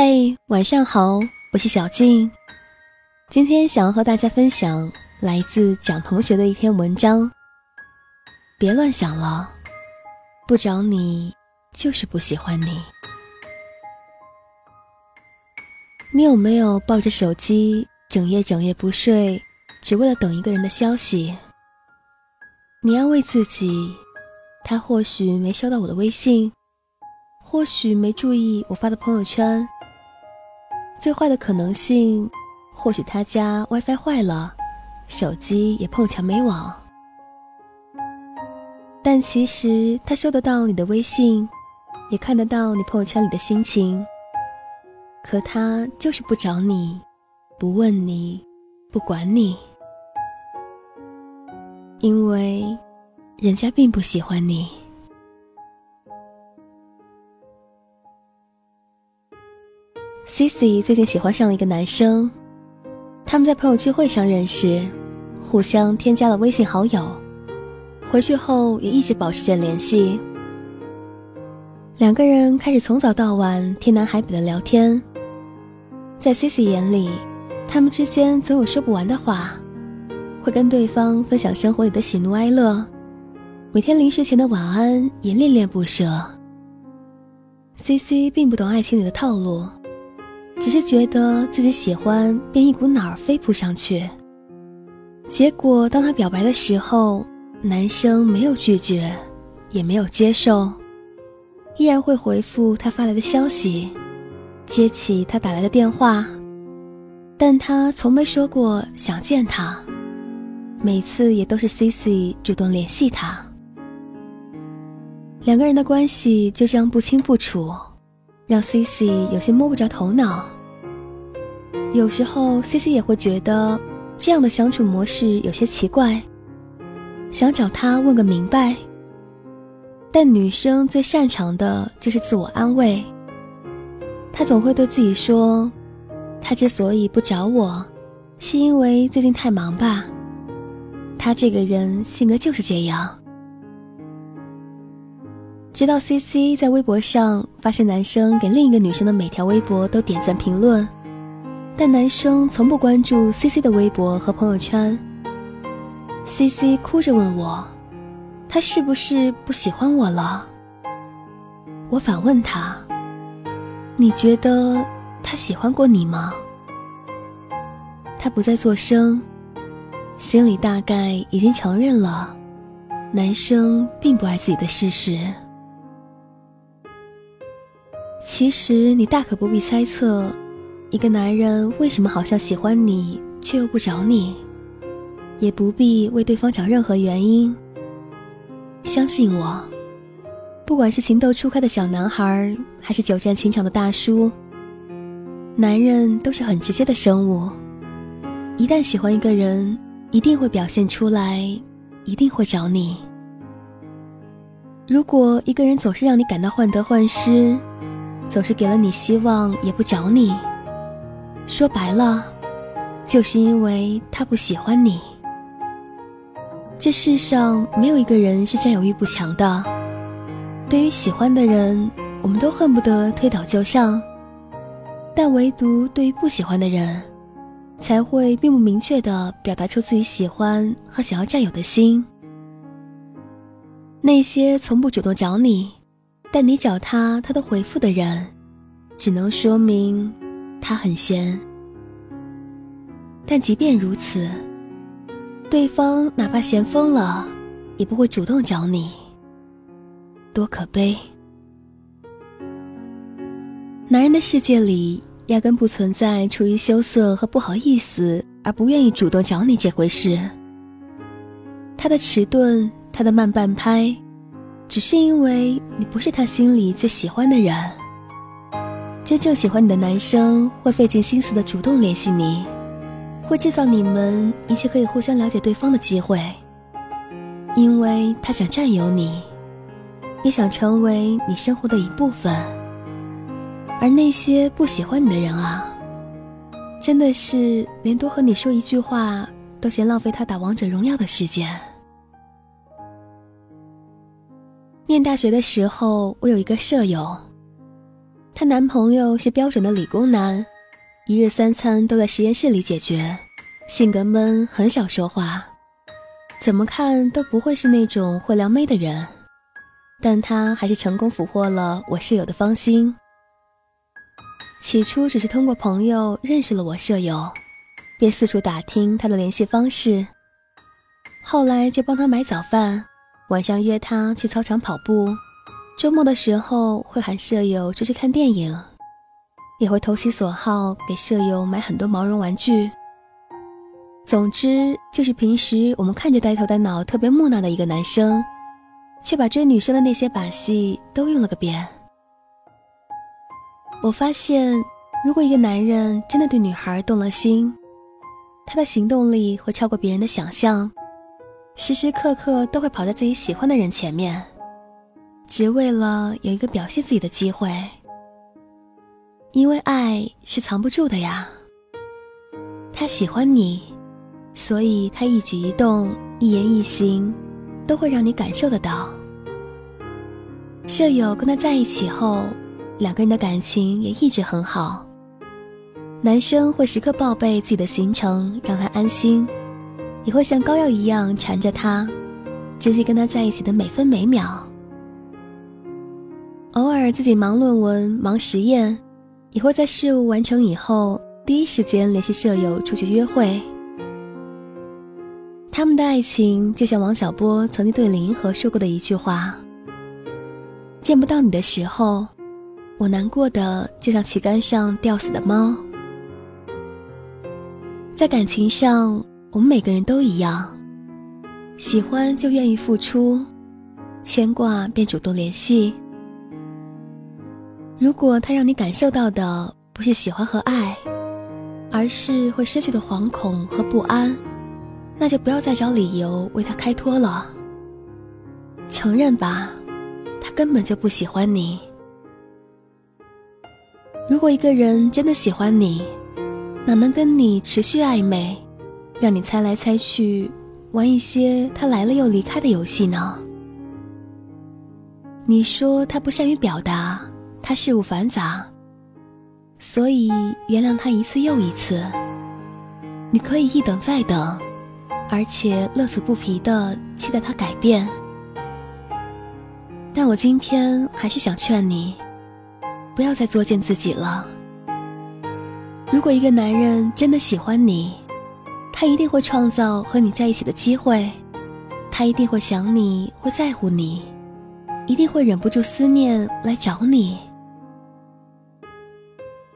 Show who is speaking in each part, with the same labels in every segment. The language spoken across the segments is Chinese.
Speaker 1: 嘿，晚上好，我是小静。今天想要和大家分享来自蒋同学的一篇文章。别乱想了，不找你就是不喜欢你。你有没有抱着手机整夜整夜不睡，只为了等一个人的消息？你安慰自己，他或许没收到我的微信，或许没注意我发的朋友圈。最坏的可能性，或许他家 WiFi 坏了，手机也碰墙没网。但其实他收得到你的微信，也看得到你朋友圈里的心情。可他就是不找你，不问你，不管你，因为人家并不喜欢你。C C 最近喜欢上了一个男生，他们在朋友聚会上认识，互相添加了微信好友，回去后也一直保持着联系。两个人开始从早到晚、天南海北的聊天，在 C C 眼里，他们之间总有说不完的话，会跟对方分享生活里的喜怒哀乐，每天临睡前的晚安也恋恋不舍。C C 并不懂爱情里的套路。只是觉得自己喜欢，便一股脑儿飞扑上去。结果，当他表白的时候，男生没有拒绝，也没有接受，依然会回复他发来的消息，接起他打来的电话。但他从没说过想见他，每次也都是 C C 主动联系他。两个人的关系就这样不清不楚。让 C C 有些摸不着头脑。有时候 C C 也会觉得这样的相处模式有些奇怪，想找他问个明白。但女生最擅长的就是自我安慰。她总会对自己说：“他之所以不找我，是因为最近太忙吧？他这个人性格就是这样。”直到 C C 在微博上发现男生给另一个女生的每条微博都点赞评论，但男生从不关注 C C 的微博和朋友圈。C C 哭着问我，他是不是不喜欢我了？我反问他，你觉得他喜欢过你吗？他不再作声，心里大概已经承认了，男生并不爱自己的事实。其实你大可不必猜测，一个男人为什么好像喜欢你却又不找你，也不必为对方找任何原因。相信我，不管是情窦初开的小男孩，还是久战情场的大叔，男人都是很直接的生物。一旦喜欢一个人，一定会表现出来，一定会找你。如果一个人总是让你感到患得患失，总是给了你希望，也不找你。说白了，就是因为他不喜欢你。这世上没有一个人是占有欲不强的。对于喜欢的人，我们都恨不得推倒就上；但唯独对于不喜欢的人，才会并不明确的表达出自己喜欢和想要占有的心。那些从不主动找你。但你找他，他都回复的人，只能说明他很闲。但即便如此，对方哪怕闲疯了，也不会主动找你。多可悲！男人的世界里，压根不存在出于羞涩和不好意思而不愿意主动找你这回事。他的迟钝，他的慢半拍。只是因为你不是他心里最喜欢的人。真正喜欢你的男生会费尽心思的主动联系你，会制造你们一切可以互相了解对方的机会，因为他想占有你，也想成为你生活的一部分。而那些不喜欢你的人啊，真的是连多和你说一句话都嫌浪费他打王者荣耀的时间。念大学的时候，我有一个舍友，她男朋友是标准的理工男，一日三餐都在实验室里解决，性格闷，很少说话，怎么看都不会是那种会撩妹的人，但他还是成功俘获了我室友的芳心。起初只是通过朋友认识了我舍友，便四处打听她的联系方式，后来就帮她买早饭。晚上约他去操场跑步，周末的时候会喊舍友出去看电影，也会投其所好给舍友买很多毛绒玩具。总之，就是平时我们看着呆头呆脑、特别木讷的一个男生，却把追女生的那些把戏都用了个遍。我发现，如果一个男人真的对女孩动了心，他的行动力会超过别人的想象。时时刻刻都会跑在自己喜欢的人前面，只为了有一个表现自己的机会。因为爱是藏不住的呀。他喜欢你，所以他一举一动、一言一行，都会让你感受得到。舍友跟他在一起后，两个人的感情也一直很好。男生会时刻报备自己的行程，让他安心。你会像膏药一样缠着他，珍惜跟他在一起的每分每秒。偶尔自己忙论文、忙实验，也会在事务完成以后第一时间联系舍友出去约会。他们的爱情就像王小波曾经对林和说过的一句话：“见不到你的时候，我难过的就像旗杆上吊死的猫。”在感情上。我们每个人都一样，喜欢就愿意付出，牵挂便主动联系。如果他让你感受到的不是喜欢和爱，而是会失去的惶恐和不安，那就不要再找理由为他开脱了。承认吧，他根本就不喜欢你。如果一个人真的喜欢你，哪能跟你持续暧昧？让你猜来猜去，玩一些他来了又离开的游戏呢？你说他不善于表达，他事物繁杂，所以原谅他一次又一次。你可以一等再等，而且乐此不疲的期待他改变。但我今天还是想劝你，不要再作践自己了。如果一个男人真的喜欢你，他一定会创造和你在一起的机会，他一定会想你，会在乎你，一定会忍不住思念来找你。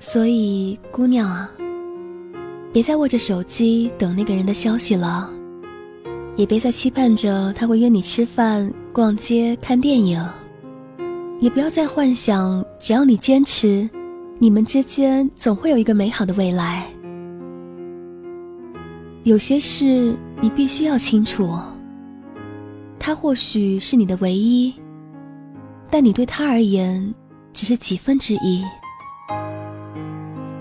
Speaker 1: 所以，姑娘啊，别再握着手机等那个人的消息了，也别再期盼着他会约你吃饭、逛街、看电影，也不要再幻想，只要你坚持，你们之间总会有一个美好的未来。有些事你必须要清楚。他或许是你的唯一，但你对他而言只是几分之一。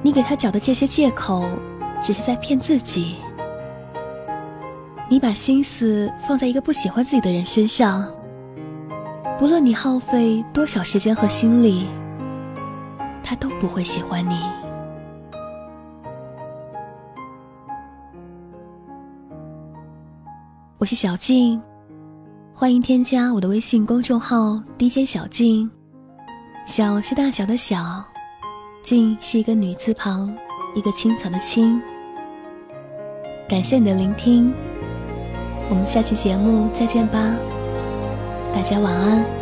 Speaker 1: 你给他找的这些借口，只是在骗自己。你把心思放在一个不喜欢自己的人身上，不论你耗费多少时间和心力，他都不会喜欢你。我是小静，欢迎添加我的微信公众号 DJ 小静。小是大小的小，静是一个女字旁一个青草的青。感谢你的聆听，我们下期节目再见吧，大家晚安。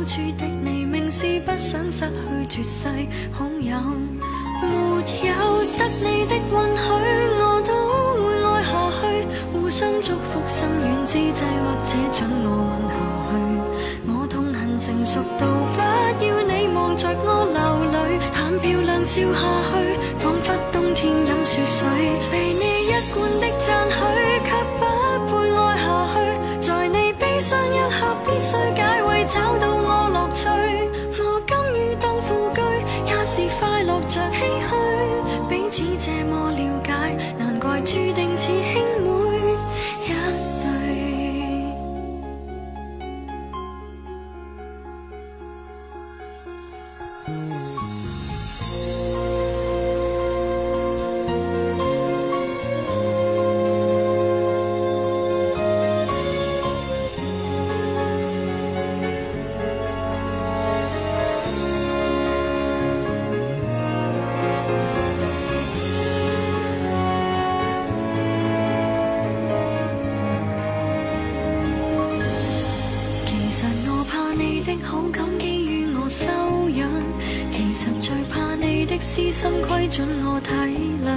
Speaker 2: 某处的你，明是不想失去绝世好友。没有得你的允许，我都会爱下去。互相祝福，心软之际，或者准我吻下去。我痛恨成熟到不要你望着我流泪，扮漂亮笑下去，仿佛冬天饮雪水。被你一贯的赞许，却不配爱下去。在你悲伤一刻，必须解。找到我乐趣，我甘于当副居，也是快乐着唏嘘。彼此这么了解，难怪注定似兄妹一对。的私心，批准我體諒，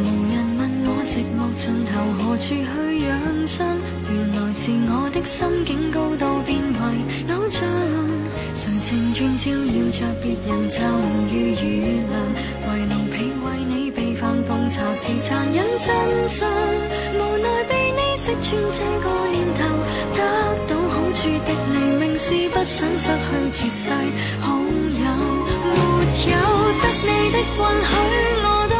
Speaker 2: 無人問我寂寞盡頭何處去養傷。原來是我的心境高度變為偶像，誰情願照耀着別人就如雨亮，为奴被為你被憤奉茶是殘忍真相，無奈被你识穿這個念頭，得到好處的你，明是不想失去絕世好。得你的允许，我都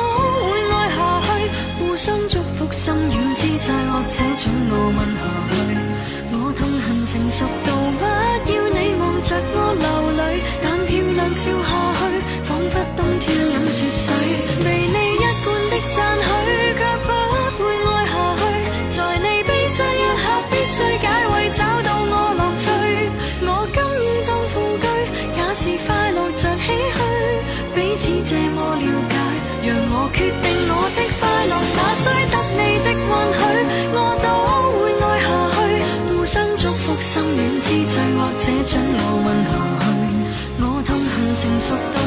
Speaker 2: 会爱下去。互相祝福，心软之际，或者準我問下去。我痛恨成熟。我需得你的允许，我都会爱下去。互相祝福，心软之际，或者准我问下去。我痛恨成熟。到。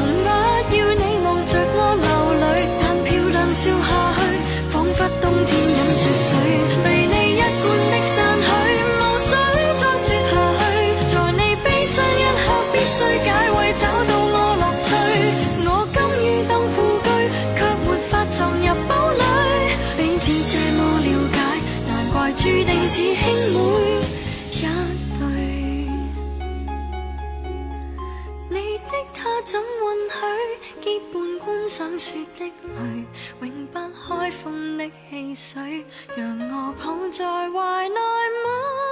Speaker 2: 的泪，永不开封的汽水，让我抱在怀内吗？